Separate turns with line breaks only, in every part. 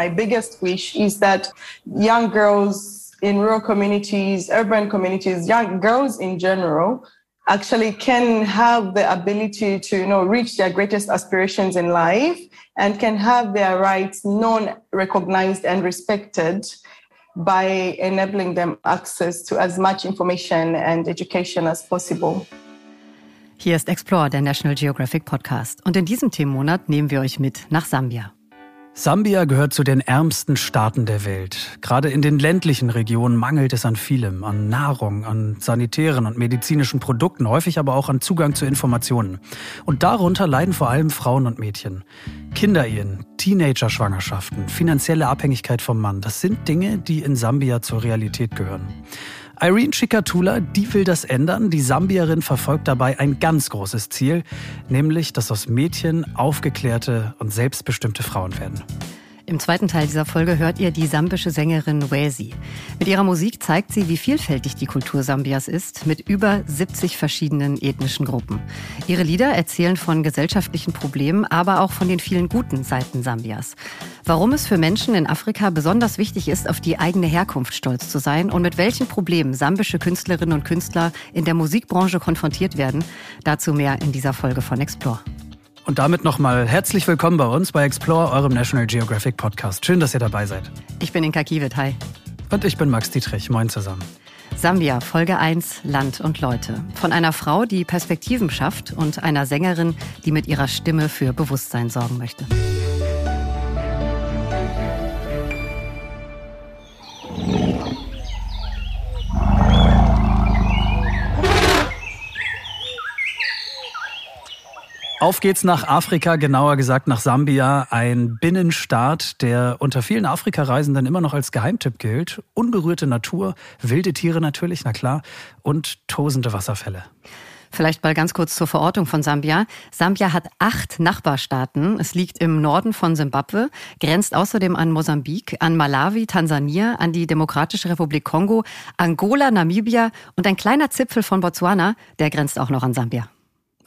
My biggest wish is that young girls in rural communities, urban communities, young girls in general, actually can have the ability to you know reach their greatest aspirations in life and can have their rights known recognized and respected by enabling them access to as much information and education as possible.
Hier ist Explore, der National Geographic Podcast. Und in diesem Themenmonat nehmen wir euch mit nach Sambia.
Sambia gehört zu den ärmsten Staaten der Welt. Gerade in den ländlichen Regionen mangelt es an vielem, an Nahrung, an sanitären und medizinischen Produkten, häufig aber auch an Zugang zu Informationen. Und darunter leiden vor allem Frauen und Mädchen. Kinderehen, Teenager-Schwangerschaften, finanzielle Abhängigkeit vom Mann, das sind Dinge, die in Sambia zur Realität gehören. Irene Chikatula, die will das ändern. Die Sambierin verfolgt dabei ein ganz großes Ziel, nämlich, dass aus Mädchen aufgeklärte und selbstbestimmte Frauen werden.
Im zweiten Teil dieser Folge hört ihr die sambische Sängerin Wesi. Mit ihrer Musik zeigt sie, wie vielfältig die Kultur Sambias ist, mit über 70 verschiedenen ethnischen Gruppen. Ihre Lieder erzählen von gesellschaftlichen Problemen, aber auch von den vielen guten Seiten Sambias. Warum es für Menschen in Afrika besonders wichtig ist, auf die eigene Herkunft stolz zu sein und mit welchen Problemen sambische Künstlerinnen und Künstler in der Musikbranche konfrontiert werden, dazu mehr in dieser Folge von Explore.
Und damit nochmal herzlich willkommen bei uns bei Explore, eurem National Geographic Podcast. Schön, dass ihr dabei seid.
Ich bin Inka Kiewit, hi.
Und ich bin Max Dietrich. Moin zusammen.
Sambia, Folge 1, Land und Leute. Von einer Frau, die Perspektiven schafft und einer Sängerin, die mit ihrer Stimme für Bewusstsein sorgen möchte.
Auf geht's nach Afrika, genauer gesagt nach Sambia, ein Binnenstaat, der unter vielen Afrikareisenden immer noch als Geheimtipp gilt. Unberührte Natur, wilde Tiere natürlich, na klar, und tosende Wasserfälle.
Vielleicht mal ganz kurz zur Verortung von Sambia. Sambia hat acht Nachbarstaaten. Es liegt im Norden von Simbabwe, grenzt außerdem an Mosambik, an Malawi, Tansania, an die Demokratische Republik Kongo, Angola, Namibia und ein kleiner Zipfel von Botswana, der grenzt auch noch an Sambia.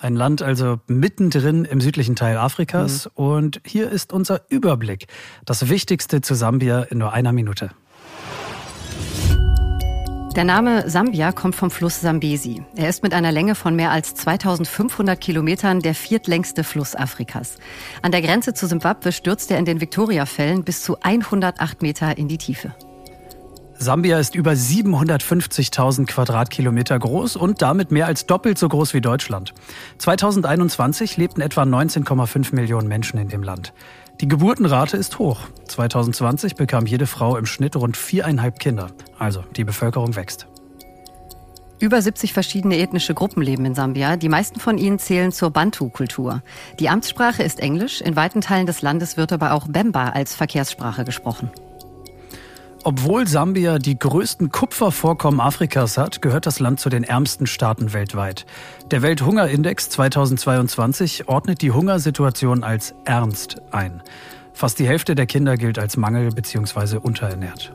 Ein Land also mittendrin im südlichen Teil Afrikas. Mhm. Und hier ist unser Überblick. Das Wichtigste zu Sambia in nur einer Minute.
Der Name Sambia kommt vom Fluss Sambesi. Er ist mit einer Länge von mehr als 2500 Kilometern der viertlängste Fluss Afrikas. An der Grenze zu Simbabwe stürzt er in den Victoriafällen bis zu 108 Meter in die Tiefe.
Sambia ist über 750.000 Quadratkilometer groß und damit mehr als doppelt so groß wie Deutschland. 2021 lebten etwa 19,5 Millionen Menschen in dem Land. Die Geburtenrate ist hoch. 2020 bekam jede Frau im Schnitt rund viereinhalb Kinder. Also die Bevölkerung wächst.
Über 70 verschiedene ethnische Gruppen leben in Sambia. Die meisten von ihnen zählen zur Bantu-Kultur. Die Amtssprache ist Englisch. In weiten Teilen des Landes wird aber auch Bemba als Verkehrssprache gesprochen.
Obwohl Sambia die größten Kupfervorkommen Afrikas hat, gehört das Land zu den ärmsten Staaten weltweit. Der Welthungerindex 2022 ordnet die Hungersituation als ernst ein. Fast die Hälfte der Kinder gilt als mangel- bzw. unterernährt.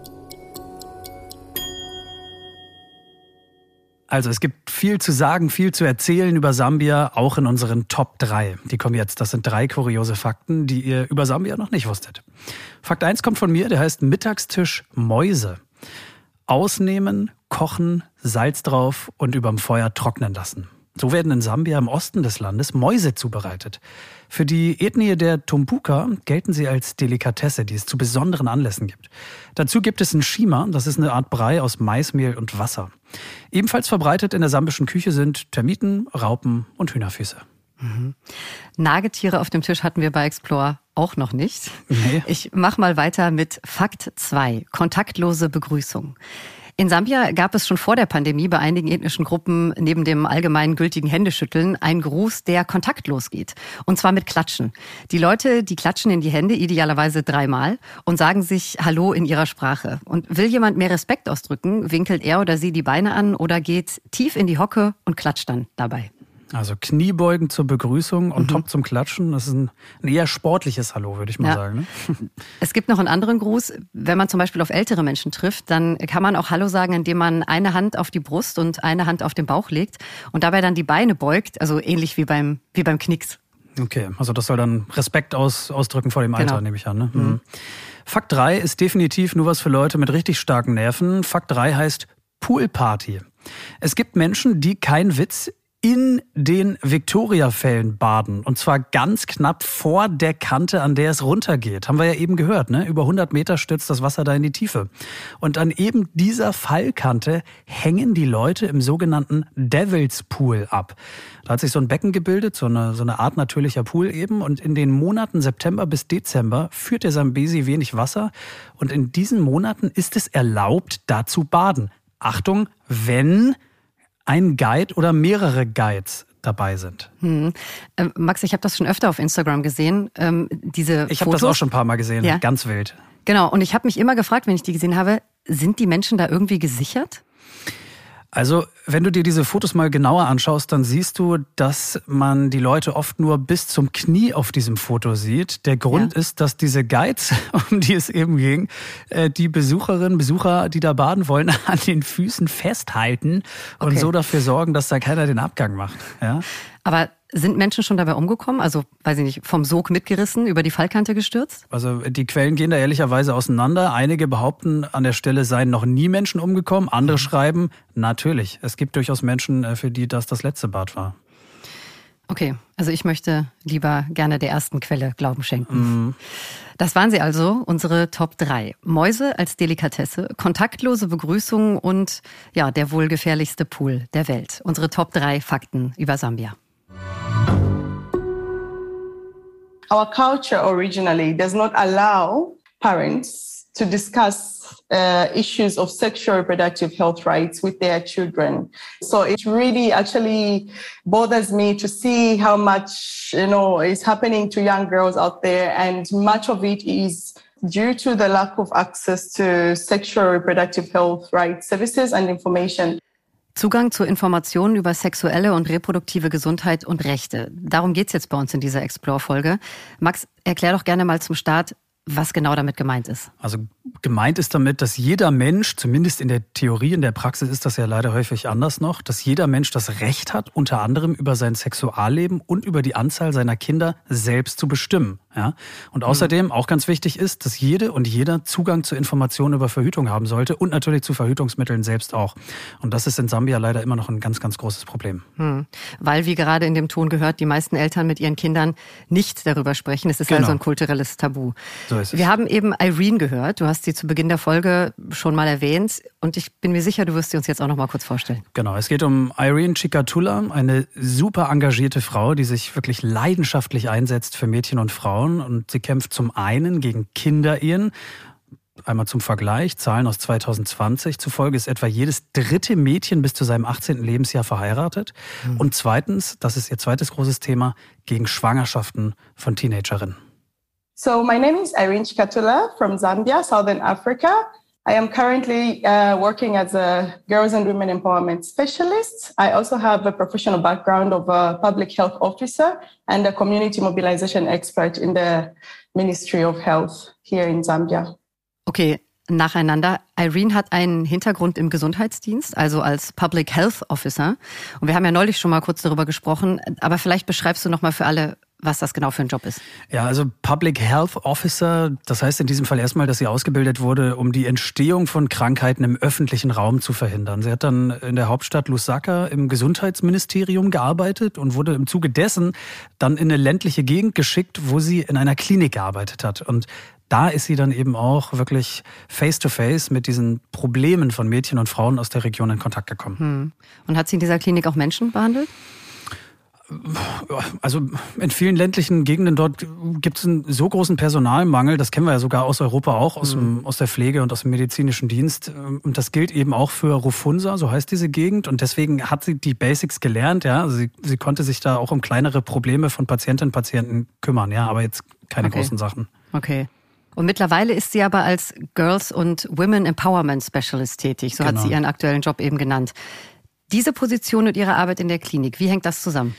Also es gibt viel zu sagen, viel zu erzählen über Sambia, auch in unseren Top 3. Die kommen jetzt. Das sind drei kuriose Fakten, die ihr über Sambia noch nicht wusstet. Fakt 1 kommt von mir, der heißt Mittagstisch Mäuse. Ausnehmen, kochen, Salz drauf und überm Feuer trocknen lassen. So werden in Sambia im Osten des Landes Mäuse zubereitet. Für die Ethnie der Tumbuka gelten sie als Delikatesse, die es zu besonderen Anlässen gibt. Dazu gibt es ein Shima, das ist eine Art Brei aus Maismehl und Wasser. Ebenfalls verbreitet in der sambischen Küche sind Termiten, Raupen und Hühnerfüße.
Mhm. Nagetiere auf dem Tisch hatten wir bei Explore auch noch nicht.
Nee.
Ich mach mal weiter mit Fakt 2, kontaktlose Begrüßung. In Sambia gab es schon vor der Pandemie bei einigen ethnischen Gruppen neben dem allgemeinen gültigen Händeschütteln einen Gruß, der kontaktlos geht. Und zwar mit Klatschen. Die Leute, die klatschen in die Hände idealerweise dreimal und sagen sich Hallo in ihrer Sprache. Und will jemand mehr Respekt ausdrücken, winkelt er oder sie die Beine an oder geht tief in die Hocke und klatscht dann dabei.
Also Kniebeugen zur Begrüßung und mhm. top zum Klatschen. Das ist ein, ein eher sportliches Hallo, würde ich mal ja. sagen. Ne?
Es gibt noch einen anderen Gruß. Wenn man zum Beispiel auf ältere Menschen trifft, dann kann man auch Hallo sagen, indem man eine Hand auf die Brust und eine Hand auf den Bauch legt und dabei dann die Beine beugt. Also ähnlich wie beim, wie beim Knicks.
Okay, also das soll dann Respekt aus, ausdrücken vor dem Alter, genau. nehme ich an. Ne? Mhm. mhm. Fakt 3 ist definitiv nur was für Leute mit richtig starken Nerven. Fakt 3 heißt Poolparty. Es gibt Menschen, die kein Witz in den Victoria-Fällen baden. Und zwar ganz knapp vor der Kante, an der es runtergeht. Haben wir ja eben gehört, ne? Über 100 Meter stürzt das Wasser da in die Tiefe. Und an eben dieser Fallkante hängen die Leute im sogenannten Devil's Pool ab. Da hat sich so ein Becken gebildet, so eine, so eine Art natürlicher Pool eben. Und in den Monaten September bis Dezember führt der Sambesi wenig Wasser. Und in diesen Monaten ist es erlaubt, da zu baden. Achtung, wenn ein Guide oder mehrere Guides dabei sind. Hm.
Ähm, Max, ich habe das schon öfter auf Instagram gesehen. Ähm, diese
ich habe das auch schon ein paar Mal gesehen, ja. ganz wild.
Genau, und ich habe mich immer gefragt, wenn ich die gesehen habe, sind die Menschen da irgendwie gesichert?
Also, wenn du dir diese Fotos mal genauer anschaust, dann siehst du, dass man die Leute oft nur bis zum Knie auf diesem Foto sieht. Der Grund ja. ist, dass diese Guides, um die es eben ging, äh, die Besucherinnen, Besucher, die da baden wollen, an den Füßen festhalten und okay. so dafür sorgen, dass da keiner den Abgang macht. Ja?
Aber sind Menschen schon dabei umgekommen? Also, weiß ich nicht, vom Sog mitgerissen, über die Fallkante gestürzt?
Also, die Quellen gehen da ehrlicherweise auseinander. Einige behaupten, an der Stelle seien noch nie Menschen umgekommen. Andere mhm. schreiben, natürlich. Es gibt durchaus Menschen, äh, für die das das letzte Bad war.
Okay, also ich möchte lieber gerne der ersten Quelle Glauben schenken. Mhm. Das waren sie also, unsere Top 3. Mäuse als Delikatesse, kontaktlose Begrüßung und ja, der wohl gefährlichste Pool der Welt. Unsere Top 3 Fakten über Sambia.
Our culture originally does not allow parents to discuss uh, issues of sexual reproductive health rights with their children. So it really actually bothers me to see how much, you know, is happening to young girls out there. And much of it is due to the lack of access to sexual reproductive health rights services and information.
Zugang zu Informationen über sexuelle und reproduktive Gesundheit und Rechte. Darum geht es jetzt bei uns in dieser Explore-Folge. Max, erklär doch gerne mal zum Start, was genau damit gemeint ist.
Also gemeint ist damit, dass jeder Mensch, zumindest in der Theorie, in der Praxis ist das ja leider häufig anders noch, dass jeder Mensch das Recht hat, unter anderem über sein Sexualleben und über die Anzahl seiner Kinder selbst zu bestimmen. Ja? Und außerdem mhm. auch ganz wichtig ist, dass jede und jeder Zugang zu Informationen über Verhütung haben sollte und natürlich zu Verhütungsmitteln selbst auch. Und das ist in Sambia leider immer noch ein ganz, ganz großes Problem. Mhm.
Weil, wie gerade in dem Ton gehört, die meisten Eltern mit ihren Kindern nicht darüber sprechen. Es ist genau. also ein kulturelles Tabu. So ist es. Wir haben eben Irene gehört. Du hast sie zu Beginn der Folge schon mal erwähnt. Und ich bin mir sicher, du wirst sie uns jetzt auch noch mal kurz vorstellen.
Genau, es geht um Irene Chikatula, eine super engagierte Frau, die sich wirklich leidenschaftlich einsetzt für Mädchen und Frauen Frauen und sie kämpft zum einen gegen Kinderehen. Einmal zum Vergleich, Zahlen aus 2020 zufolge ist etwa jedes dritte Mädchen bis zu seinem 18. Lebensjahr verheiratet. Mhm. Und zweitens, das ist ihr zweites großes Thema, gegen Schwangerschaften von Teenagerinnen.
So my name is Irene Chikatula from Zambia, Southern Africa. I am currently uh, working as a girls and women empowerment specialist. I also have a professional background of a public health officer and a community mobilization expert in the Ministry of Health here in Zambia.
Okay, nacheinander. Irene hat einen Hintergrund im Gesundheitsdienst, also als Public Health Officer. Und wir haben ja neulich schon mal kurz darüber gesprochen. Aber vielleicht beschreibst du noch mal für alle, was das genau für ein Job ist.
Ja, also Public Health Officer, das heißt in diesem Fall erstmal, dass sie ausgebildet wurde, um die Entstehung von Krankheiten im öffentlichen Raum zu verhindern. Sie hat dann in der Hauptstadt Lusaka im Gesundheitsministerium gearbeitet und wurde im Zuge dessen dann in eine ländliche Gegend geschickt, wo sie in einer Klinik gearbeitet hat. Und da ist sie dann eben auch wirklich face-to-face -face mit diesen Problemen von Mädchen und Frauen aus der Region in Kontakt gekommen. Hm.
Und hat sie in dieser Klinik auch Menschen behandelt?
Also in vielen ländlichen Gegenden dort gibt es einen so großen Personalmangel, das kennen wir ja sogar aus Europa auch, aus, mhm. dem, aus der Pflege und aus dem medizinischen Dienst. Und das gilt eben auch für Rufunsa, so heißt diese Gegend. Und deswegen hat sie die Basics gelernt, ja. Also sie, sie konnte sich da auch um kleinere Probleme von Patientinnen und Patienten kümmern, ja, aber jetzt keine okay. großen Sachen.
Okay. Und mittlerweile ist sie aber als Girls und Women Empowerment Specialist tätig. So genau. hat sie ihren aktuellen Job eben genannt. Diese Position und ihre Arbeit in der Klinik, wie hängt das zusammen?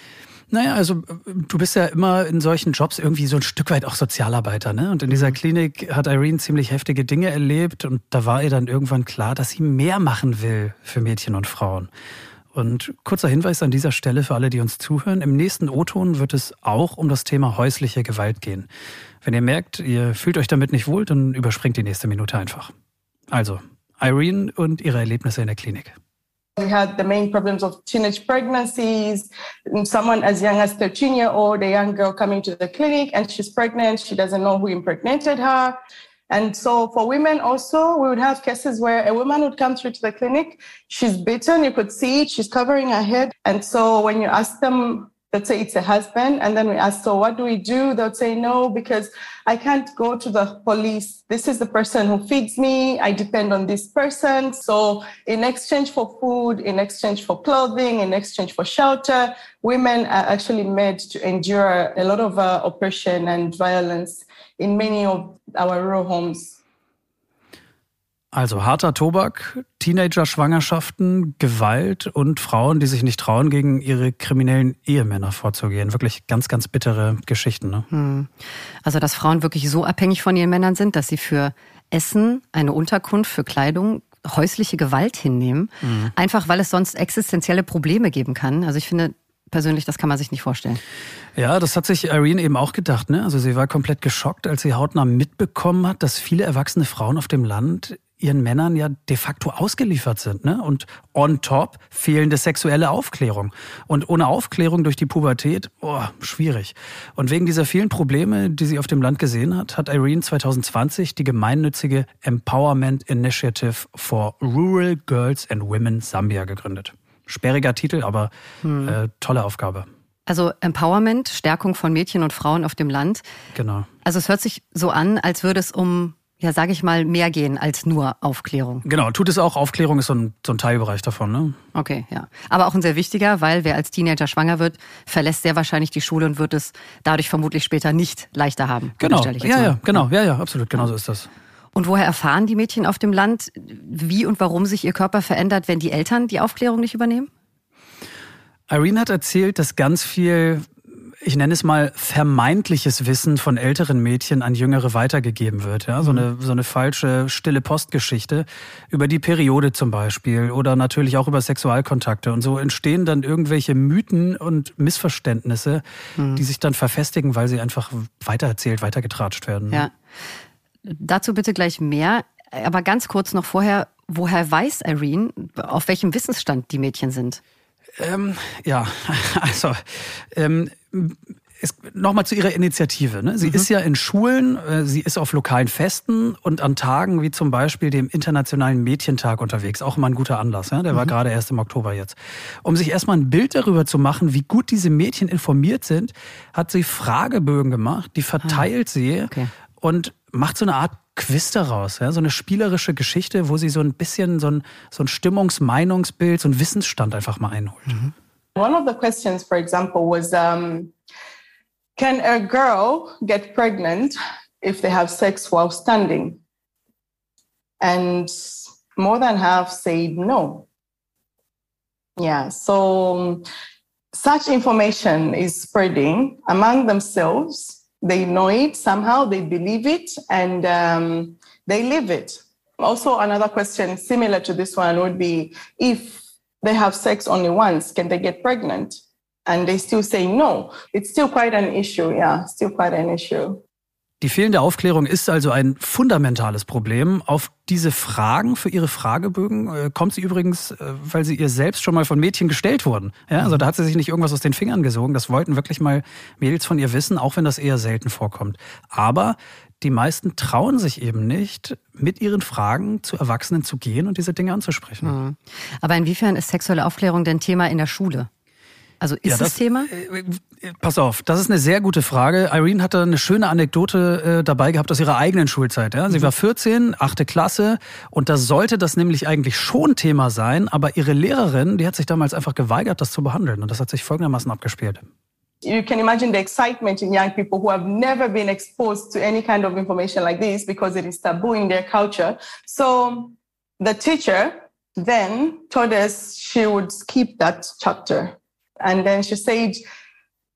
Naja, also du bist ja immer in solchen Jobs irgendwie so ein Stück weit auch Sozialarbeiter, ne? Und in dieser mhm. Klinik hat Irene ziemlich heftige Dinge erlebt und da war ihr dann irgendwann klar, dass sie mehr machen will für Mädchen und Frauen. Und kurzer Hinweis an dieser Stelle für alle, die uns zuhören. Im nächsten O-Ton wird es auch um das Thema häusliche Gewalt gehen. Wenn ihr merkt, ihr fühlt euch damit nicht wohl, dann überspringt die nächste Minute einfach. Also, Irene und ihre Erlebnisse in der Klinik.
We had the main problems of teenage pregnancies, someone as young as 13 year old, a young girl coming to the clinic and she's pregnant. She doesn't know who impregnated her. And so for women also, we would have cases where a woman would come through to the clinic. She's bitten. You could see it. She's covering her head. And so when you ask them they'd say it's a husband. And then we ask, so what do we do? They'll say, no, because I can't go to the police. This is the person who feeds me. I depend on this person. So in exchange for food, in exchange for clothing, in exchange for shelter, women are actually made to endure a lot of uh, oppression and violence in many of our rural homes.
Also harter Tobak, Teenager-Schwangerschaften, Gewalt und Frauen, die sich nicht trauen, gegen ihre kriminellen Ehemänner vorzugehen. Wirklich ganz, ganz bittere Geschichten. Ne? Hm.
Also, dass Frauen wirklich so abhängig von ihren Männern sind, dass sie für Essen, eine Unterkunft, für Kleidung häusliche Gewalt hinnehmen, mhm. einfach weil es sonst existenzielle Probleme geben kann. Also ich finde, persönlich, das kann man sich nicht vorstellen.
Ja, das hat sich Irene eben auch gedacht. Ne? Also sie war komplett geschockt, als sie hautnah mitbekommen hat, dass viele erwachsene Frauen auf dem Land ihren Männern ja de facto ausgeliefert sind. Ne? Und on top fehlende sexuelle Aufklärung. Und ohne Aufklärung durch die Pubertät, oh, schwierig. Und wegen dieser vielen Probleme, die sie auf dem Land gesehen hat, hat Irene 2020 die gemeinnützige Empowerment Initiative for Rural Girls and Women Zambia gegründet. Sperriger Titel, aber hm. äh, tolle Aufgabe.
Also Empowerment, Stärkung von Mädchen und Frauen auf dem Land.
Genau.
Also es hört sich so an, als würde es um ja, sage ich mal, mehr gehen als nur Aufklärung.
Genau, tut es auch. Aufklärung ist so ein, so ein Teilbereich davon. Ne?
Okay, ja. Aber auch ein sehr wichtiger, weil wer als Teenager schwanger wird, verlässt sehr wahrscheinlich die Schule und wird es dadurch vermutlich später nicht leichter haben.
Genau, ja, ja, genau, ja, ja, absolut, genau so ist das.
Und woher erfahren die Mädchen auf dem Land, wie und warum sich ihr Körper verändert, wenn die Eltern die Aufklärung nicht übernehmen?
Irene hat erzählt, dass ganz viel ich nenne es mal, vermeintliches Wissen von älteren Mädchen an Jüngere weitergegeben wird. Ja? So, eine, so eine falsche stille Postgeschichte über die Periode zum Beispiel oder natürlich auch über Sexualkontakte. Und so entstehen dann irgendwelche Mythen und Missverständnisse, mhm. die sich dann verfestigen, weil sie einfach weitererzählt, weitergetratscht werden.
Ja. Dazu bitte gleich mehr. Aber ganz kurz noch vorher, woher weiß Irene, auf welchem Wissensstand die Mädchen sind?
Ähm, ja, also ähm, Nochmal zu Ihrer Initiative. Ne? Sie mhm. ist ja in Schulen, äh, sie ist auf lokalen Festen und an Tagen wie zum Beispiel dem Internationalen Mädchentag unterwegs. Auch immer ein guter Anlass. Ja? Der mhm. war gerade erst im Oktober jetzt. Um sich erstmal ein Bild darüber zu machen, wie gut diese Mädchen informiert sind, hat sie Fragebögen gemacht, die verteilt ah. sie okay. und macht so eine Art Quiz daraus, ja? so eine spielerische Geschichte, wo sie so ein bisschen so ein, so ein Stimmungs-, Meinungsbild, so ein Wissensstand einfach mal einholt. Mhm.
One of the questions, for example, was um, Can a girl get pregnant if they have sex while standing? And more than half said no. Yeah, so such information is spreading among themselves. They know it somehow, they believe it, and um, they live it. Also, another question similar to this one would be if they have sex only once, can they get pregnant? And they still say no. It's still quite an issue. Yeah, still quite an issue.
Die fehlende Aufklärung ist also ein fundamentales Problem. Auf diese Fragen für Ihre Fragebögen äh, kommt sie übrigens, äh, weil sie ihr selbst schon mal von Mädchen gestellt wurden. Ja, also da hat sie sich nicht irgendwas aus den Fingern gesogen. Das wollten wirklich mal Mädels von ihr wissen, auch wenn das eher selten vorkommt. Aber die meisten trauen sich eben nicht, mit ihren Fragen zu Erwachsenen zu gehen und diese Dinge anzusprechen. Mhm.
Aber inwiefern ist sexuelle Aufklärung denn Thema in der Schule? Also ist ja, das, das Thema?
Äh, pass auf, das ist eine sehr gute Frage. Irene hatte eine schöne Anekdote äh, dabei gehabt aus ihrer eigenen Schulzeit. Ja? Sie mhm. war 14, achte Klasse und da sollte das nämlich eigentlich schon Thema sein, aber ihre Lehrerin, die hat sich damals einfach geweigert, das zu behandeln und das hat sich folgendermaßen abgespielt.
You can imagine the excitement in young people who have never been exposed to any kind of information like this because it is taboo in their culture. So the teacher then told us she would skip that chapter. And then she said,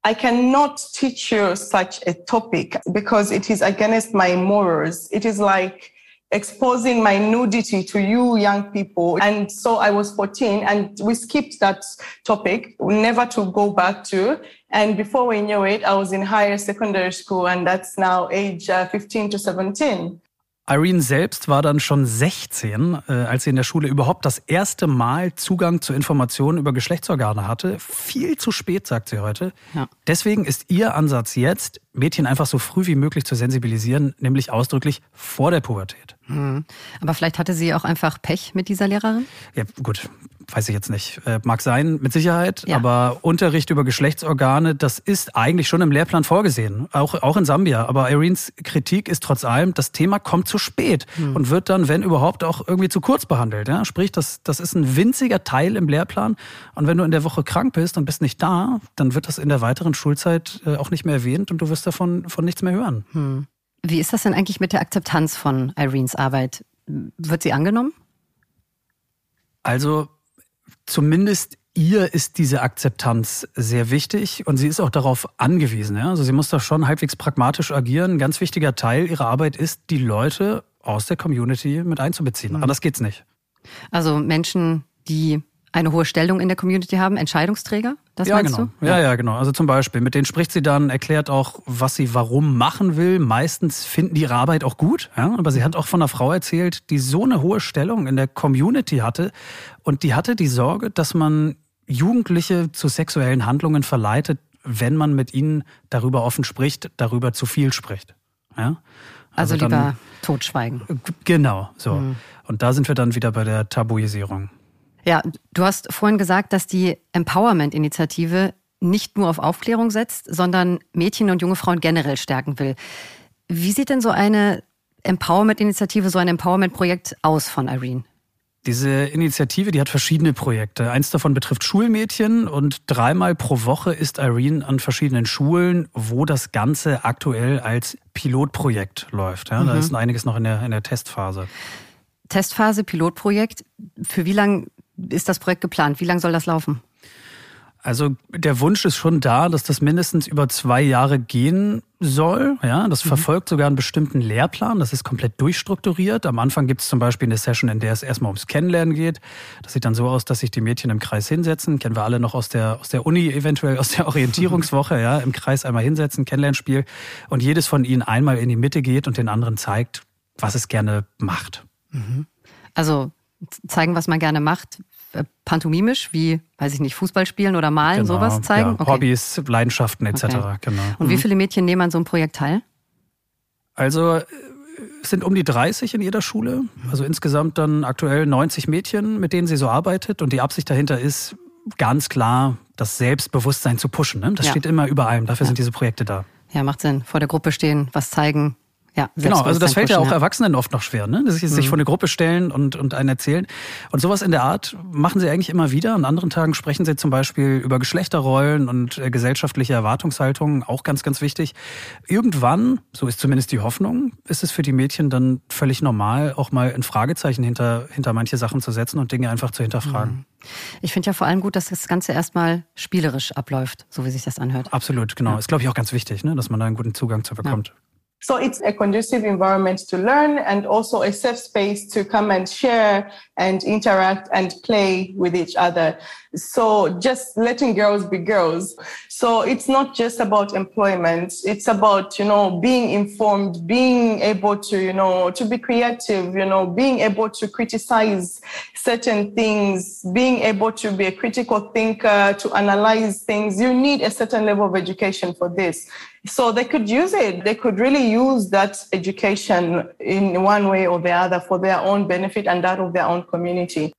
I cannot teach you such a topic because it is against my morals. It is like exposing my nudity to you young people. And so I was 14 and we skipped that topic, never to go back to. And before we knew it, I was in higher secondary school and that's now age uh, 15 to 17.
Irene selbst war dann schon 16, äh, als sie in der Schule überhaupt das erste Mal Zugang zu Informationen über Geschlechtsorgane hatte. Viel zu spät, sagt sie heute. Ja. Deswegen ist ihr Ansatz jetzt, Mädchen einfach so früh wie möglich zu sensibilisieren, nämlich ausdrücklich vor der Pubertät.
Mhm. Aber vielleicht hatte sie auch einfach Pech mit dieser Lehrerin?
Ja, gut, weiß ich jetzt nicht. Äh, mag sein, mit Sicherheit. Ja. Aber Unterricht über Geschlechtsorgane, das ist eigentlich schon im Lehrplan vorgesehen. Auch, auch in Sambia. Aber Irenes Kritik ist trotz allem, das Thema kommt zu spät mhm. und wird dann, wenn überhaupt, auch irgendwie zu kurz behandelt. Ja? Sprich, das, das ist ein winziger Teil im Lehrplan. Und wenn du in der Woche krank bist und bist nicht da, dann wird das in der weiteren Schulzeit äh, auch nicht mehr erwähnt und du wirst davon von nichts mehr hören. Mhm.
Wie ist das denn eigentlich mit der Akzeptanz von Irenes Arbeit? Wird sie angenommen?
Also zumindest ihr ist diese Akzeptanz sehr wichtig und sie ist auch darauf angewiesen. Ja? Also sie muss da schon halbwegs pragmatisch agieren. Ein ganz wichtiger Teil ihrer Arbeit ist, die Leute aus der Community mit einzubeziehen. Mhm. Anders geht's nicht.
Also Menschen, die eine hohe Stellung in der Community haben, Entscheidungsträger? Das
ja,
meinst
genau. du? Ja, ja, genau. Also zum Beispiel, mit denen spricht sie dann, erklärt auch, was sie warum machen will. Meistens finden die ihre Arbeit auch gut, ja? aber sie hat auch von einer Frau erzählt, die so eine hohe Stellung in der Community hatte und die hatte die Sorge, dass man Jugendliche zu sexuellen Handlungen verleitet, wenn man mit ihnen darüber offen spricht, darüber zu viel spricht. Ja?
Also, also lieber dann, totschweigen.
Genau, so. Mhm. Und da sind wir dann wieder bei der Tabuisierung.
Ja, du hast vorhin gesagt, dass die Empowerment-Initiative nicht nur auf Aufklärung setzt, sondern Mädchen und junge Frauen generell stärken will. Wie sieht denn so eine Empowerment-Initiative, so ein Empowerment-Projekt aus von Irene?
Diese Initiative, die hat verschiedene Projekte. Eins davon betrifft Schulmädchen und dreimal pro Woche ist Irene an verschiedenen Schulen, wo das Ganze aktuell als Pilotprojekt läuft. Ja, mhm. Da ist einiges noch in der, in der Testphase.
Testphase, Pilotprojekt. Für wie lange ist das Projekt geplant? Wie lange soll das laufen?
Also der Wunsch ist schon da, dass das mindestens über zwei Jahre gehen soll. Ja, das mhm. verfolgt sogar einen bestimmten Lehrplan. Das ist komplett durchstrukturiert. Am Anfang gibt es zum Beispiel eine Session, in der es erstmal ums Kennenlernen geht. Das sieht dann so aus, dass sich die Mädchen im Kreis hinsetzen. Kennen wir alle noch aus der aus der Uni, eventuell aus der Orientierungswoche. ja, im Kreis einmal hinsetzen, Kennenlernspiel und jedes von ihnen einmal in die Mitte geht und den anderen zeigt, was es gerne macht. Mhm.
Also zeigen, was man gerne macht, äh, pantomimisch, wie, weiß ich nicht, Fußball spielen oder malen, genau, sowas zeigen? Ja,
okay. Hobbys, Leidenschaften etc. Okay. Genau.
Und mhm. wie viele Mädchen nehmen an so einem Projekt teil?
Also es sind um die 30 in jeder Schule. Also insgesamt dann aktuell 90 Mädchen, mit denen sie so arbeitet. Und die Absicht dahinter ist ganz klar, das Selbstbewusstsein zu pushen. Ne? Das ja. steht immer über allem. Dafür ja. sind diese Projekte da.
Ja, macht Sinn. Vor der Gruppe stehen, was zeigen, ja,
genau, also das fällt ja auch Erwachsenen oft noch schwer, ne? Dass sie sich mhm. vor eine Gruppe stellen und, und einen erzählen. Und sowas in der Art machen sie eigentlich immer wieder. An anderen Tagen sprechen sie zum Beispiel über Geschlechterrollen und äh, gesellschaftliche Erwartungshaltungen, auch ganz, ganz wichtig. Irgendwann, so ist zumindest die Hoffnung, ist es für die Mädchen dann völlig normal, auch mal ein Fragezeichen hinter, hinter manche Sachen zu setzen und Dinge einfach zu hinterfragen. Mhm.
Ich finde ja vor allem gut, dass das Ganze erstmal spielerisch abläuft, so wie sich das anhört.
Absolut, genau. Ja. Ist, glaube ich, auch ganz wichtig, ne? dass man da einen guten Zugang zu bekommt. Ja.
So it's a conducive environment to learn and also a safe space to come and share and interact and play with each other. So just letting girls be girls. So it's not just about employment. It's about, you know, being informed, being able to, you know, to be creative, you know, being able to criticize certain things, being able to be a critical thinker, to analyze things. You need a certain level of education for this. So they could use it. They could really use that education in one way or the other for their own benefit and that of their own community.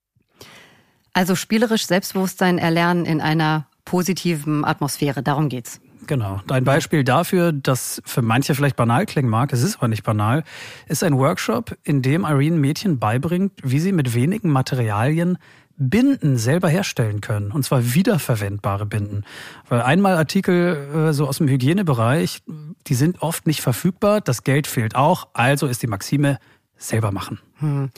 Also spielerisch Selbstbewusstsein erlernen in einer positiven Atmosphäre, darum geht's.
Genau. Ein Beispiel dafür, das für manche vielleicht banal klingen mag, es ist aber nicht banal, ist ein Workshop, in dem Irene Mädchen beibringt, wie sie mit wenigen Materialien Binden selber herstellen können. Und zwar wiederverwendbare Binden. Weil einmal Artikel äh, so aus dem Hygienebereich, die sind oft nicht verfügbar, das Geld fehlt auch, also ist die Maxime selber machen. Hm.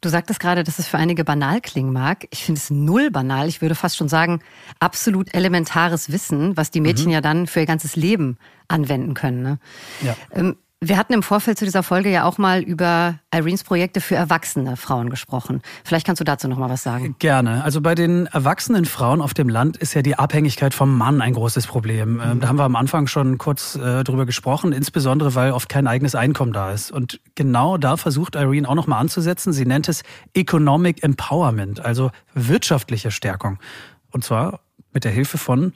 Du sagtest gerade, dass es für einige banal klingen mag. Ich finde es null banal. Ich würde fast schon sagen, absolut elementares Wissen, was die Mädchen mhm. ja dann für ihr ganzes Leben anwenden können. Ne? Ja. Ähm, Wir hatten im Vorfeld zu dieser Folge ja auch mal über Irenes Projekte für erwachsene Frauen gesprochen. Vielleicht kannst du dazu noch mal was sagen.
Gerne. Also bei den erwachsenen Frauen auf dem Land ist ja die Abhängigkeit vom Mann ein großes Problem. Mhm. Da haben wir am Anfang schon kurz äh, drüber gesprochen, insbesondere weil oft kein eigenes Einkommen da ist. Und genau da versucht Irene auch noch mal anzusetzen. Sie nennt es Economic Empowerment, also wirtschaftliche Stärkung. Und zwar mit der Hilfe von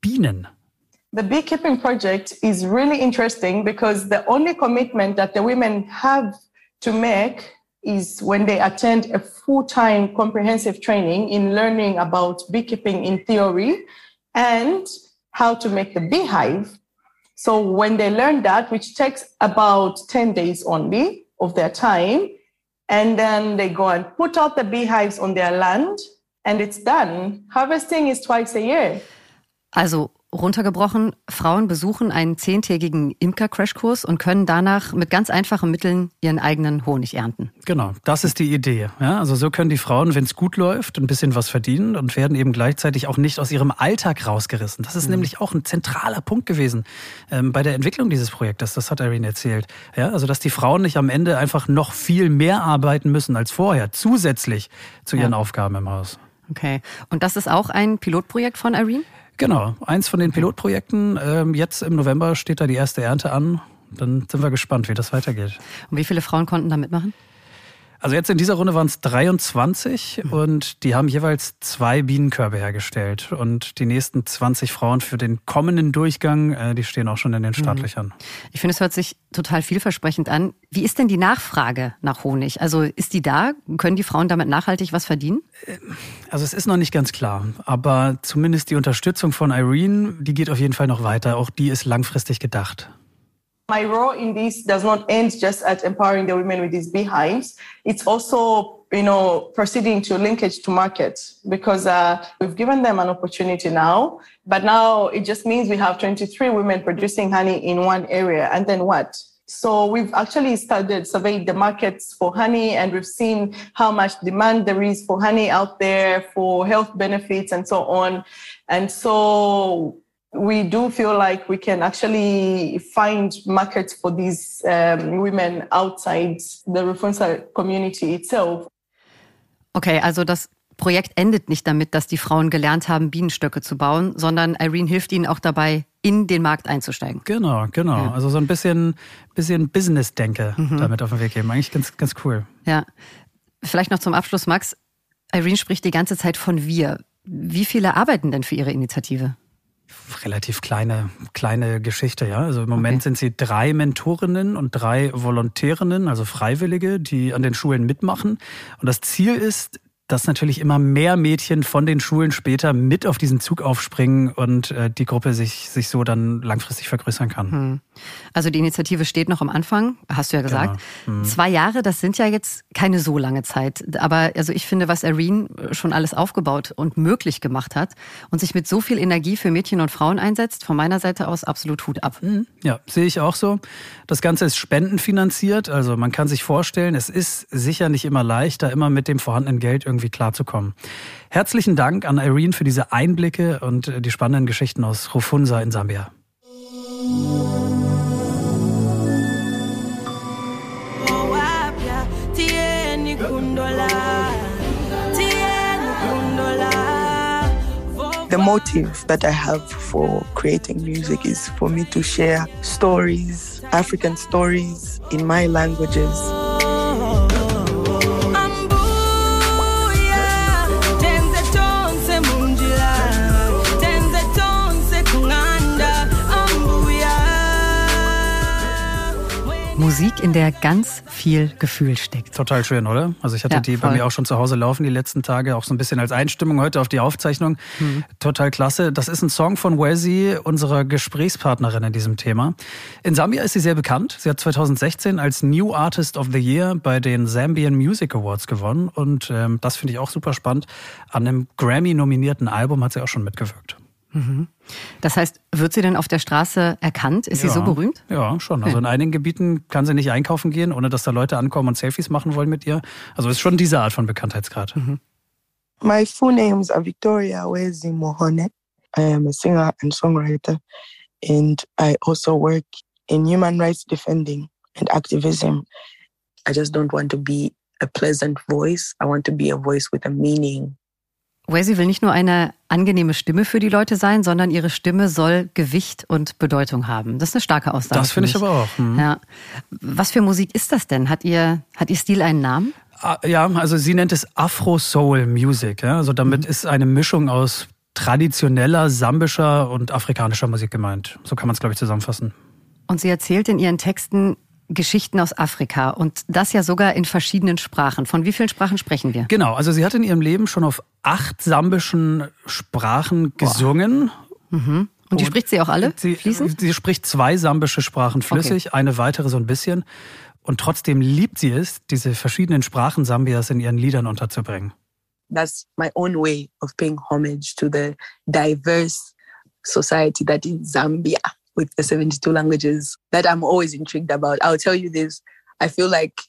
Bienen.
The beekeeping project is really interesting because the only commitment that the women have to make is when they attend a full-time comprehensive training in learning about beekeeping in theory and how to make the beehive. So when they learn that, which takes about 10 days only of their time, and then they go and put out the beehives on their land and it's done. Harvesting is twice a year.
Also runtergebrochen, Frauen besuchen einen zehntägigen Imker-Crashkurs und können danach mit ganz einfachen Mitteln ihren eigenen Honig ernten.
Genau, das ist die Idee. Ja, also so können die Frauen, wenn es gut läuft, ein bisschen was verdienen und werden eben gleichzeitig auch nicht aus ihrem Alltag rausgerissen. Das ist mhm. nämlich auch ein zentraler Punkt gewesen ähm, bei der Entwicklung dieses Projektes. Das hat Irene erzählt. Ja, also dass die Frauen nicht am Ende einfach noch viel mehr arbeiten müssen als vorher, zusätzlich zu ihren ja. Aufgaben im Haus.
Okay. Und das ist auch ein Pilotprojekt von Irene?
Genau, eins von den Pilotprojekten. Ähm, jetzt im November steht da die erste Ernte an. Dann sind wir gespannt, wie das weitergeht.
Und wie viele Frauen konnten da mitmachen?
Also jetzt in dieser Runde waren es 23 mhm. und die haben jeweils zwei Bienenkörbe hergestellt. Und die nächsten 20 Frauen für den kommenden Durchgang, äh, die stehen auch schon in den mhm. Startlöchern.
Ich finde, es hört sich total vielversprechend an. Wie ist denn die Nachfrage nach Honig? Also ist die da? Können die Frauen damit nachhaltig was verdienen? Äh,
also es ist noch nicht ganz klar, aber zumindest die Unterstützung von Irene, die geht auf jeden Fall noch weiter. Auch die ist langfristig gedacht.
My role in this does not end just at empowering the women with these beehives. It's also, you know, proceeding to linkage to market because uh, we've given them an opportunity now, but now it just means we have 23 women producing honey in one area. And then what? So we've actually started surveyed the markets for honey and we've seen how much demand there is for honey out there for health benefits and so on. And so we do feel like we can actually find markets for these um, women outside the Rufunsa community itself.
Okay, also das Projekt endet nicht damit, dass die Frauen gelernt haben, Bienenstöcke zu bauen, sondern Irene hilft ihnen auch dabei, in den Markt einzusteigen.
Genau, genau. Ja. Also so ein bisschen, bisschen Business-Denke mhm. damit auf den Weg geben. Eigentlich ganz, ganz cool.
Ja. Vielleicht noch zum Abschluss, Max. Irene spricht die ganze Zeit von wir. Wie viele arbeiten denn für ihre Initiative?
Relativ kleine, kleine Geschichte, ja. Also im Moment okay. sind sie drei Mentorinnen und drei Volontärinnen, also Freiwillige, die an den Schulen mitmachen. Und das Ziel ist, dass natürlich immer mehr Mädchen von den Schulen später mit auf diesen Zug aufspringen und äh, die Gruppe sich, sich so dann langfristig vergrößern kann. Hm.
Also die Initiative steht noch am Anfang, hast du ja gesagt. Genau. Hm. Zwei Jahre, das sind ja jetzt keine so lange Zeit. Aber also ich finde, was Irene schon alles aufgebaut und möglich gemacht hat und sich mit so viel Energie für Mädchen und Frauen einsetzt, von meiner Seite aus absolut Hut ab.
Hm. Ja, sehe ich auch so. Das Ganze ist spendenfinanziert. Also man kann sich vorstellen, es ist sicher nicht immer leicht, da immer mit dem vorhandenen Geld irgendwie irgendwie klarzukommen. Herzlichen Dank an Irene für diese Einblicke und die spannenden Geschichten aus Rufunsa in Sambia.
The motive that I have for creating music is for me to share stories, African stories in my languages.
Musik, in der ganz viel Gefühl steckt.
Total schön, oder? Also ich hatte ja, die voll. bei mir auch schon zu Hause laufen die letzten Tage, auch so ein bisschen als Einstimmung heute auf die Aufzeichnung. Mhm. Total klasse. Das ist ein Song von Wesi, unserer Gesprächspartnerin in diesem Thema. In Sambia ist sie sehr bekannt. Sie hat 2016 als New Artist of the Year bei den Zambian Music Awards gewonnen und ähm, das finde ich auch super spannend. An einem Grammy-nominierten Album hat sie auch schon mitgewirkt.
Mhm. Das heißt, wird sie denn auf der Straße erkannt? Ist ja, sie so berühmt?
Ja, schon. Also in einigen Gebieten kann sie nicht einkaufen gehen, ohne dass da Leute ankommen und Selfies machen wollen mit ihr. Also ist schon diese Art von Bekanntheitsgrad. Mhm.
My full names are Victoria Wezi Mohone. I am a singer and songwriter and I also work in human rights defending and activism. I just don't want to be a pleasant voice. I want to be a voice with a meaning.
Wazy will nicht nur eine angenehme Stimme für die Leute sein, sondern ihre Stimme soll Gewicht und Bedeutung haben. Das ist eine starke Aussage.
Das finde ich aber auch.
Hm. Ja. Was für Musik ist das denn? Hat ihr, hat ihr Stil einen Namen?
Ah, ja, also sie nennt es Afro-Soul Music. Ja? Also damit mhm. ist eine Mischung aus traditioneller, sambischer und afrikanischer Musik gemeint. So kann man es, glaube ich, zusammenfassen.
Und sie erzählt in ihren Texten Geschichten aus Afrika und das ja sogar in verschiedenen Sprachen. Von wie vielen Sprachen sprechen wir?
Genau, also sie hat in ihrem Leben schon auf acht sambischen Sprachen gesungen.
Mhm. Und, und die spricht sie auch alle
sie, fließend? Sie spricht zwei sambische Sprachen flüssig, okay. eine weitere so ein bisschen. Und trotzdem liebt sie es, diese verschiedenen Sprachen Sambias in ihren Liedern unterzubringen.
That's my own way of paying homage to the diverse society that is Zambia. With the 72 languages that I'm always intrigued about. I'll tell you this I feel like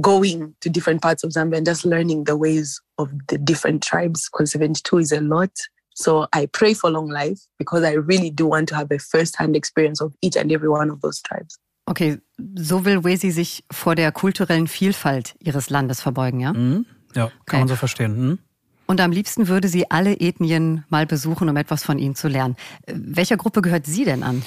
going to different parts of Zambia and just learning the ways of the different tribes, because 72 is a lot. So I pray for long life because I really do want to have a first-hand experience of each and every one of those tribes.
Okay, so will Wesi sich vor der kulturellen Vielfalt ihres Landes verbeugen, ja?
Mhm. Ja, kann okay. man so verstehen. Mhm.
Und am liebsten würde sie alle Ethnien mal besuchen, um etwas von ihnen zu lernen. Welcher Gruppe gehört sie denn an?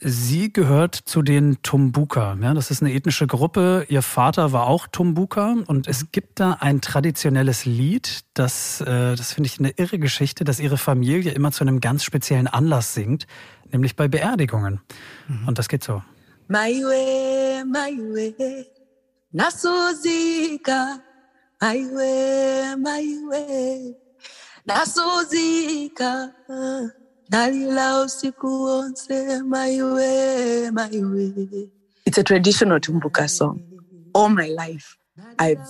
Sie gehört zu den Tumbuka. Ja, das ist eine ethnische Gruppe. Ihr Vater war auch Tumbuka. Und es gibt da ein traditionelles Lied, das, äh, das finde ich eine irre Geschichte, dass ihre Familie immer zu einem ganz speziellen Anlass singt, nämlich bei Beerdigungen. Mhm. Und das geht so. Maiwe, maiwe, nasuzika, maiwe maiwe nasuzika nalila usiku wonse maiwe
maiwe it's a traditional tumbuka song all my life i've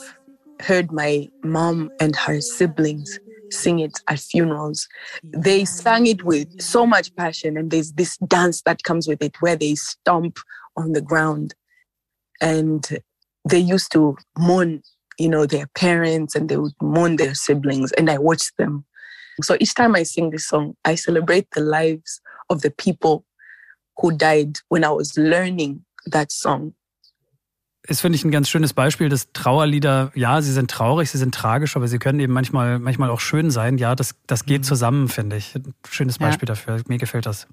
heard my mom and her siblings sing it at funerals. They sang it with so much passion, and there's this dance that comes with it where they stomp on the ground. And they used to mourn you know, their parents and they would mourn their siblings. And I watched them. So each time I sing this song, I celebrate the lives of the people who died when I was learning that song.
Ist, finde ich, ein ganz schönes Beispiel, dass Trauerlieder, ja, sie sind traurig, sie sind tragisch, aber sie können eben manchmal, manchmal auch schön sein. Ja, das, das geht mhm. zusammen, finde ich. Ein schönes Beispiel ja. dafür. Mir gefällt das.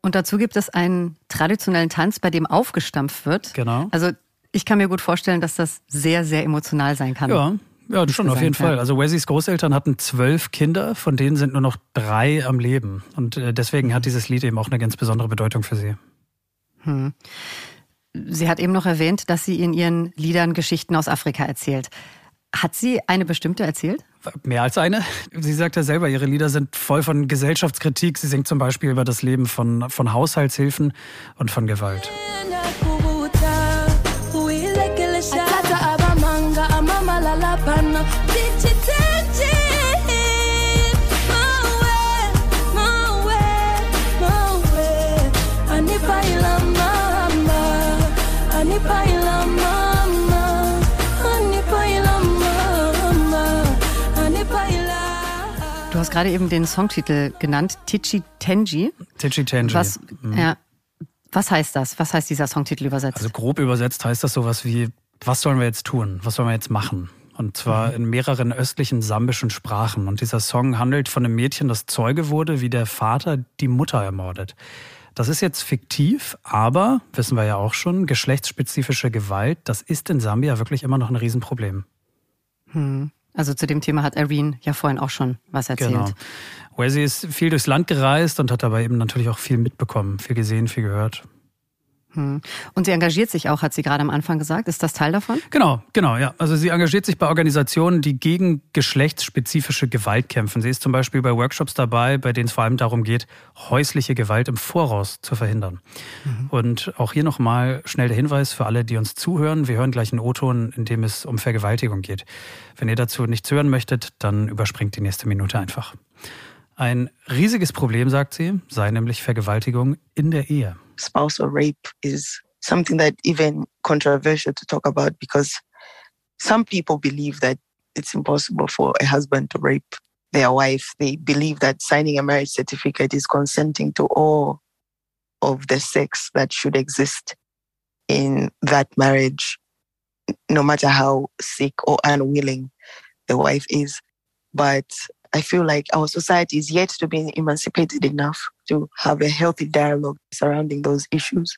Und dazu gibt es einen traditionellen Tanz, bei dem aufgestampft wird.
Genau.
Also ich kann mir gut vorstellen, dass das sehr, sehr emotional sein kann.
Ja. Ja, schon auf jeden Fall. Also Wesley's Großeltern hatten zwölf Kinder, von denen sind nur noch drei am Leben. Und äh, deswegen hat dieses Lied eben auch eine ganz besondere Bedeutung für sie.
Hm. Sie hat eben noch erwähnt, dass sie in ihren Liedern Geschichten aus Afrika erzählt. Hat sie eine bestimmte erzählt?
Mehr als eine. Sie sagt ja selber, ihre Lieder sind voll von Gesellschaftskritik. Sie singt zum Beispiel über das Leben von, von Haushaltshilfen und von Gewalt.
Du hast gerade eben den Songtitel genannt, Tichi Tenji.
Tichi Tenji.
Was, mhm. ja, was heißt das? Was heißt dieser Songtitel übersetzt?
Also grob übersetzt heißt das sowas wie, was sollen wir jetzt tun? Was sollen wir jetzt machen? Und zwar mhm. in mehreren östlichen sambischen Sprachen. Und dieser Song handelt von einem Mädchen, das Zeuge wurde, wie der Vater die Mutter ermordet. Das ist jetzt fiktiv, aber, wissen wir ja auch schon, geschlechtsspezifische Gewalt, das ist in Sambia wirklich immer noch ein Riesenproblem.
Hm. Also zu dem Thema hat Irene ja vorhin auch schon was erzählt. Genau.
Wesley ist viel durchs Land gereist und hat dabei eben natürlich auch viel mitbekommen, viel gesehen, viel gehört.
Hm. Und sie engagiert sich auch, hat sie gerade am Anfang gesagt. Ist das Teil davon?
Genau, genau, ja. Also sie engagiert sich bei Organisationen, die gegen geschlechtsspezifische Gewalt kämpfen. Sie ist zum Beispiel bei Workshops dabei, bei denen es vor allem darum geht, häusliche Gewalt im Voraus zu verhindern. Mhm. Und auch hier nochmal schnell der Hinweis für alle, die uns zuhören. Wir hören gleich einen O-Ton, in dem es um Vergewaltigung geht. Wenn ihr dazu nichts hören möchtet, dann überspringt die nächste Minute einfach. Ein riesiges Problem, sagt sie, sei nämlich Vergewaltigung in der Ehe.
spousal rape is something that even controversial to talk about because some people believe that it's impossible for a husband to rape their wife. They believe that signing a marriage certificate is consenting to all of the sex that should exist in that marriage, no matter how sick or unwilling the wife is. But I feel like our society is yet to be emancipated enough to have a healthy dialogue surrounding those issues.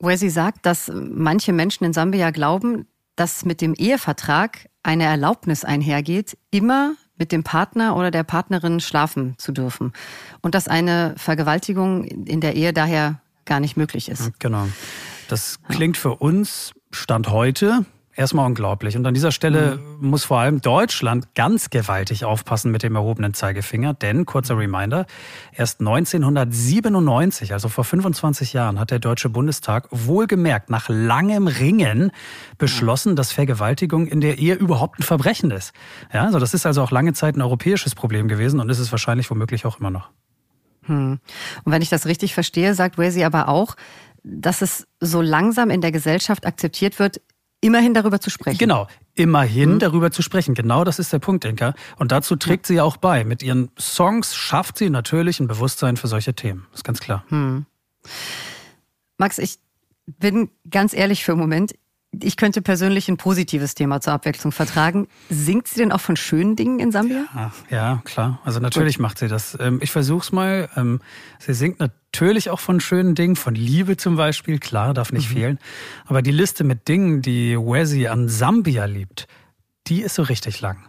Wo sie sagt, dass manche Menschen in Sambia glauben, dass mit dem Ehevertrag eine Erlaubnis einhergeht, immer mit dem Partner oder der Partnerin schlafen zu dürfen. Und dass eine Vergewaltigung in der Ehe daher gar nicht möglich ist.
Genau. Das klingt für uns Stand heute erstmal unglaublich. Und an dieser Stelle mhm. muss vor allem Deutschland ganz gewaltig aufpassen mit dem erhobenen Zeigefinger, denn, kurzer Reminder, erst 1997, also vor 25 Jahren, hat der Deutsche Bundestag wohlgemerkt nach langem Ringen beschlossen, dass Vergewaltigung in der Ehe überhaupt ein Verbrechen ist. Ja, also das ist also auch lange Zeit ein europäisches Problem gewesen und ist es wahrscheinlich womöglich auch immer noch.
Hm. Und wenn ich das richtig verstehe, sagt Wesi aber auch, dass es so langsam in der Gesellschaft akzeptiert wird, immerhin darüber zu sprechen.
Genau, immerhin mhm. darüber zu sprechen. Genau das ist der Punkt, Inka. Und dazu trägt sie ja auch bei. Mit ihren Songs schafft sie natürlich ein Bewusstsein für solche Themen. Das ist ganz klar.
Mhm. Max, ich bin ganz ehrlich für einen Moment ich könnte persönlich ein positives Thema zur Abwechslung vertragen. Singt sie denn auch von schönen Dingen in Sambia?
Ja, ja klar. Also natürlich Gut. macht sie das. Ähm, ich versuch's mal. Ähm, sie singt natürlich auch von schönen Dingen, von Liebe zum Beispiel, klar, darf nicht mhm. fehlen. Aber die Liste mit Dingen, die Wesi an Sambia liebt, die ist so richtig lang.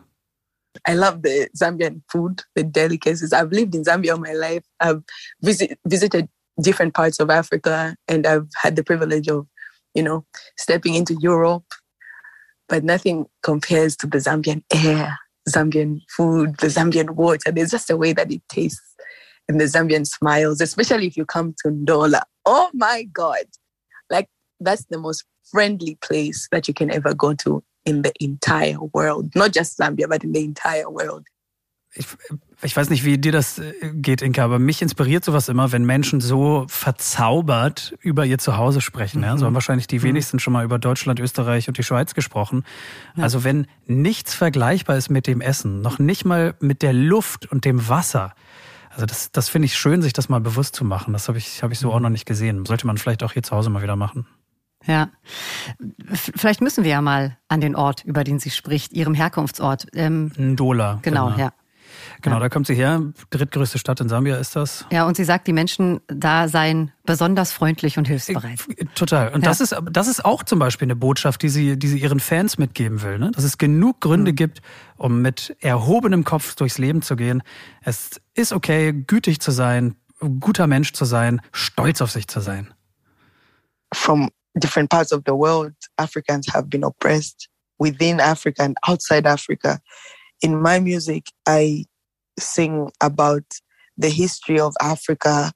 I love the Zambian food, the delicacies. I've lived in Zambia all my life. I've visit, visited different parts of Africa and I've had the privilege of you know, stepping into Europe. But nothing compares to the Zambian air, Zambian food, the Zambian water. There's just a way that it tastes and the Zambian smiles, especially if you come to Ndola. Oh my God. Like that's the most friendly place that you can ever go to in the entire world. Not just Zambia, but in the entire world.
Ich, weiß nicht, wie dir das äh, geht, Inka, aber mich inspiriert sowas immer, wenn Menschen so verzaubert über ihr Zuhause sprechen. Mhm. Ja? So haben wahrscheinlich die mhm. wenigsten schon mal über Deutschland, Österreich und die Schweiz gesprochen. Ja. Also wenn nichts vergleichbar ist mit dem Essen, noch nicht mal mit der Luft und dem Wasser. Also das, das finde ich schön, sich das mal bewusst zu machen. Das habe ich, hab ich so mhm. auch noch nicht gesehen. Sollte man vielleicht auch hier zu Hause mal wieder machen.
Ja, vielleicht müssen wir ja mal an den Ort, über den sie spricht, ihrem Herkunftsort.
Ähm, Ndola.
Genau, genau. ja.
Genau, ja. da kommt sie her. Drittgrößte Stadt in Sambia ist das.
Ja, und sie sagt, die Menschen da seien besonders freundlich und hilfsbereit.
Äh, total. Und ja. das ist, das ist auch zum Beispiel eine Botschaft, die sie, die sie ihren Fans mitgeben will, ne? Dass es genug Gründe mhm. gibt, um mit erhobenem Kopf durchs Leben zu gehen. Es ist okay, gütig zu sein, guter Mensch zu sein, stolz auf sich zu sein.
From different parts of the world, Africans have been oppressed within Africa and outside Africa. In my music, I sing about the history of Africa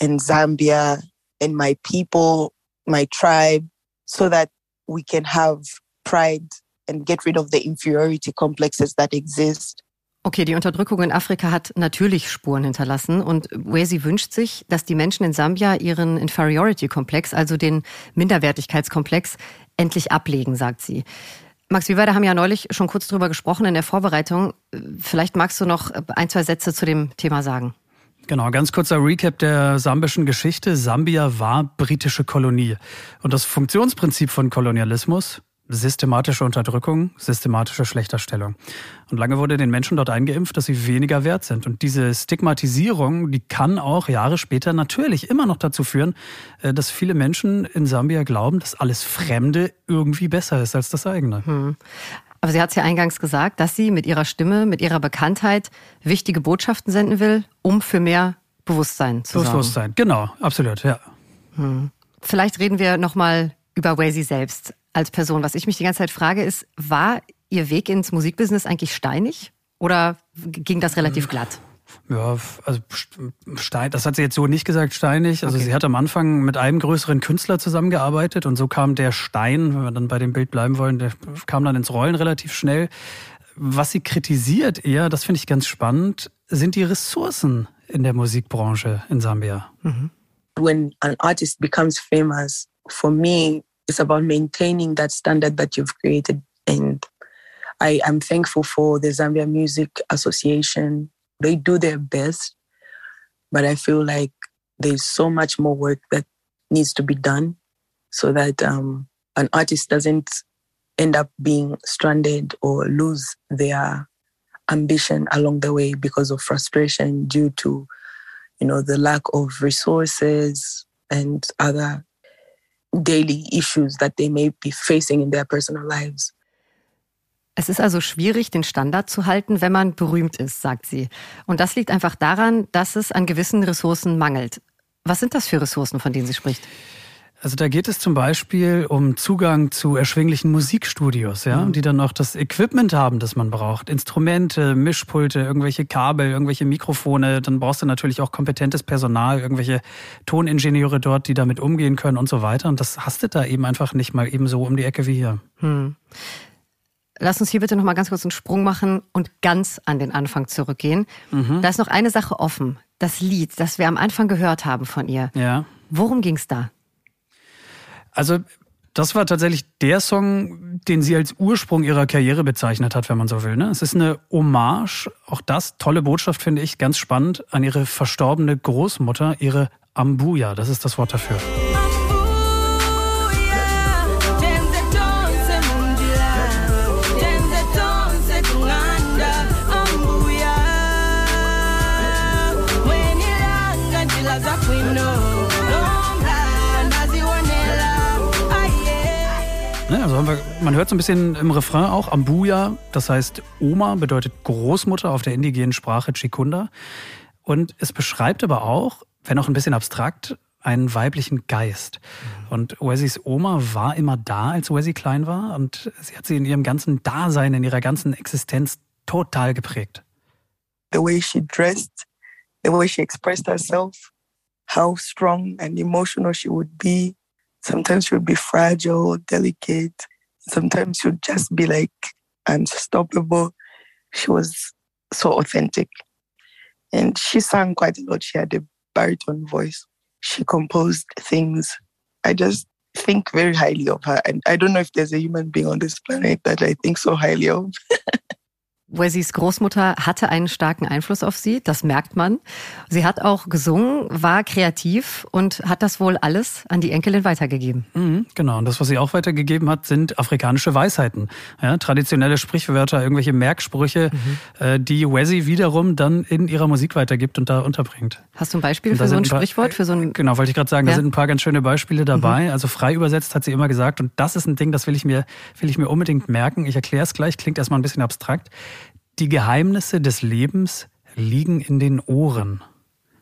and Zambia and my people, my tribe, so that we can have pride and get rid of the inferiority complexes that exist.
Okay, die Unterdrückung in Afrika hat natürlich Spuren hinterlassen und Wesi wünscht sich, dass die Menschen in Sambia ihren Inferiority-Komplex, also den Minderwertigkeitskomplex, endlich ablegen, sagt sie. Max, wir beide haben ja neulich schon kurz drüber gesprochen in der Vorbereitung. Vielleicht magst du noch ein, zwei Sätze zu dem Thema sagen.
Genau, ganz kurzer Recap der sambischen Geschichte. Sambia war britische Kolonie. Und das Funktionsprinzip von Kolonialismus, systematische Unterdrückung, systematische Schlechterstellung. Und lange wurde den Menschen dort eingeimpft, dass sie weniger wert sind. Und diese Stigmatisierung, die kann auch Jahre später natürlich immer noch dazu führen, äh, dass viele Menschen in Sambia glauben, dass alles Fremde irgendwie besser ist als das eigene. Hm.
Aber sie hat es ja eingangs gesagt, dass sie mit ihrer Stimme, mit ihrer Bekanntheit wichtige Botschaften senden will, um für mehr Bewusstsein zu sorgen.
Bewusstsein, genau, absolut, ja.
Hm. Vielleicht reden wir nochmal über Wazy selbst als Person. Was ich mich die ganze Zeit frage, ist, war Ihr Weg ins Musikbusiness eigentlich steinig oder ging das relativ glatt?
Ja, also Stein, das hat sie jetzt so nicht gesagt, steinig. Also okay. sie hat am Anfang mit einem größeren Künstler zusammengearbeitet und so kam der Stein, wenn wir dann bei dem Bild bleiben wollen, der kam dann ins Rollen relativ schnell. Was sie kritisiert eher, das finde ich ganz spannend, sind die Ressourcen in der Musikbranche in Sambia. Mhm.
When an artist becomes famous, for me, it's about maintaining that standard that you've created. And I am thankful for the Zambia Music Association. They do their best, but I feel like there's so much more work that needs to be done so that um, an artist doesn't end up being stranded or lose their ambition along the way because of frustration due to you know the lack of resources and other daily issues that they may be facing in their personal lives.
Es ist also schwierig, den Standard zu halten, wenn man berühmt ist, sagt sie. Und das liegt einfach daran, dass es an gewissen Ressourcen mangelt. Was sind das für Ressourcen, von denen sie spricht?
Also da geht es zum Beispiel um Zugang zu erschwinglichen Musikstudios, ja, mhm. die dann auch das Equipment haben, das man braucht. Instrumente, Mischpulte, irgendwelche Kabel, irgendwelche Mikrofone. Dann brauchst du natürlich auch kompetentes Personal, irgendwelche Toningenieure dort, die damit umgehen können und so weiter. Und das hast du da eben einfach nicht mal eben so um die Ecke wie hier. Hm.
Lass uns hier bitte noch mal ganz kurz einen Sprung machen und ganz an den Anfang zurückgehen. Mhm. Da ist noch eine Sache offen. Das Lied, das wir am Anfang gehört haben von ihr.
Ja.
Worum ging es da?
Also das war tatsächlich der Song, den sie als Ursprung ihrer Karriere bezeichnet hat, wenn man so will. Ne? Es ist eine Hommage, auch das, tolle Botschaft finde ich, ganz spannend, an ihre verstorbene Großmutter, ihre Ambuja, das ist das Wort dafür. Also wir, man hört so ein bisschen im Refrain auch Ambuya, das heißt Oma bedeutet Großmutter auf der indigenen Sprache Chikunda. Und es beschreibt aber auch, wenn auch ein bisschen abstrakt, einen weiblichen Geist. Und Wesleys Oma war immer da, als Wesley klein war. Und sie hat sie in ihrem ganzen Dasein, in ihrer ganzen Existenz total geprägt.
The way she dressed, the way she expressed herself, how strong and emotional she would be, Sometimes would be fragile, delicate. Sometimes would just be like unstoppable. She was so authentic. And she sang quite a lot. She had a baritone voice. She composed things. I just think very highly of her. And I don't know if there's a human being on this planet that I think so highly of.
Wesleys Großmutter hatte einen starken Einfluss auf sie, das merkt man. Sie hat auch gesungen, war kreativ und hat das wohl alles an die Enkelin weitergegeben.
Mhm, genau, und das, was sie auch weitergegeben hat, sind afrikanische Weisheiten. Ja, traditionelle Sprichwörter, irgendwelche Merksprüche, mhm. äh, die Wesley wiederum dann in ihrer Musik weitergibt und da unterbringt.
Hast du ein Beispiel für so ein, paar, Sprichwort? Für so ein
genau, wollte ich gerade sagen, ja. da sind ein paar ganz schöne Beispiele dabei. Mhm. Also frei übersetzt hat sie immer gesagt, und das ist ein Ding, das will ich mir, will ich mir unbedingt merken. Ich erkläre es gleich, klingt erstmal ein bisschen abstrakt. Die Geheimnisse des Lebens liegen in den Ohren.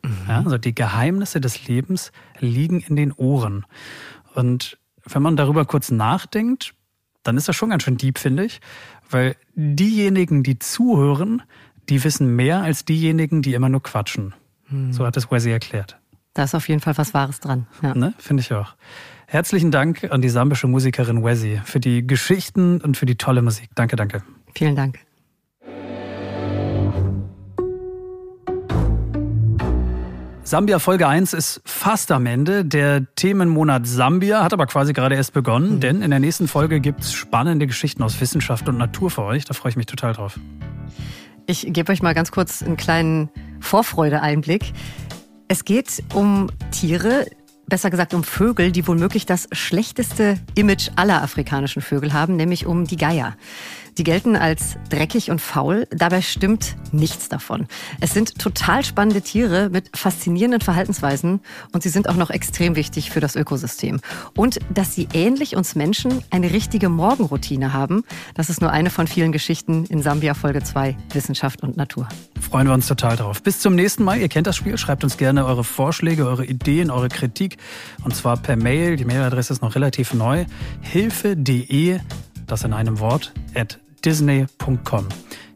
Mhm. Ja, also die Geheimnisse des Lebens liegen in den Ohren. Und wenn man darüber kurz nachdenkt, dann ist das schon ganz schön deep, finde ich. Weil diejenigen, die zuhören, die wissen mehr als diejenigen, die immer nur quatschen. Mhm. So hat es Wesley erklärt.
Da ist auf jeden Fall was Wahres dran.
Ja. Ne? Finde ich auch. Herzlichen Dank an die sambische Musikerin Wesley für die Geschichten und für die tolle Musik. Danke, danke.
Vielen Dank.
Sambia Folge 1 ist fast am Ende. Der Themenmonat Sambia hat aber quasi gerade erst begonnen, mhm. denn in der nächsten Folge gibt es spannende Geschichten aus Wissenschaft und Natur für euch. Da freue ich mich total drauf.
Ich gebe euch mal ganz kurz einen kleinen Vorfreude-Einblick. Es geht um Tiere, besser gesagt um Vögel, die womöglich das schlechteste Image aller afrikanischen Vögel haben, nämlich um die Geier. Die gelten als dreckig und faul. Dabei stimmt nichts davon. Es sind total spannende Tiere mit faszinierenden Verhaltensweisen und sie sind auch noch extrem wichtig für das Ökosystem. Und dass sie ähnlich uns Menschen eine richtige Morgenroutine haben, das ist nur eine von vielen Geschichten in Sambia Folge 2 Wissenschaft und Natur.
Freuen wir uns total drauf. Bis zum nächsten Mal. Ihr kennt das Spiel. Schreibt uns gerne eure Vorschläge, eure Ideen, eure Kritik. Und zwar per Mail. Die Mailadresse ist noch relativ neu. Hilfe.de das in einem Wort, at disney.com.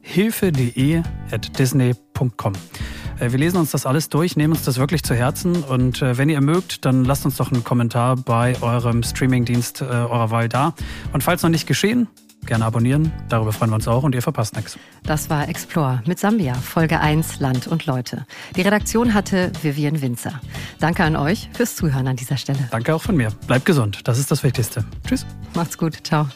Hilfe.de at disney.com. Äh, wir lesen uns das alles durch, nehmen uns das wirklich zu Herzen und äh, wenn ihr mögt, dann lasst uns doch einen Kommentar bei eurem Streamingdienst äh, eurer Wahl da. Und falls noch nicht geschehen, gerne abonnieren, darüber freuen wir uns auch und ihr verpasst nichts.
Das war Explore mit Sambia, Folge 1 Land und Leute. Die Redaktion hatte Vivian Winzer. Danke an euch fürs Zuhören an dieser Stelle.
Danke auch von mir. Bleibt gesund, das ist das Wichtigste. Tschüss.
Macht's gut, ciao.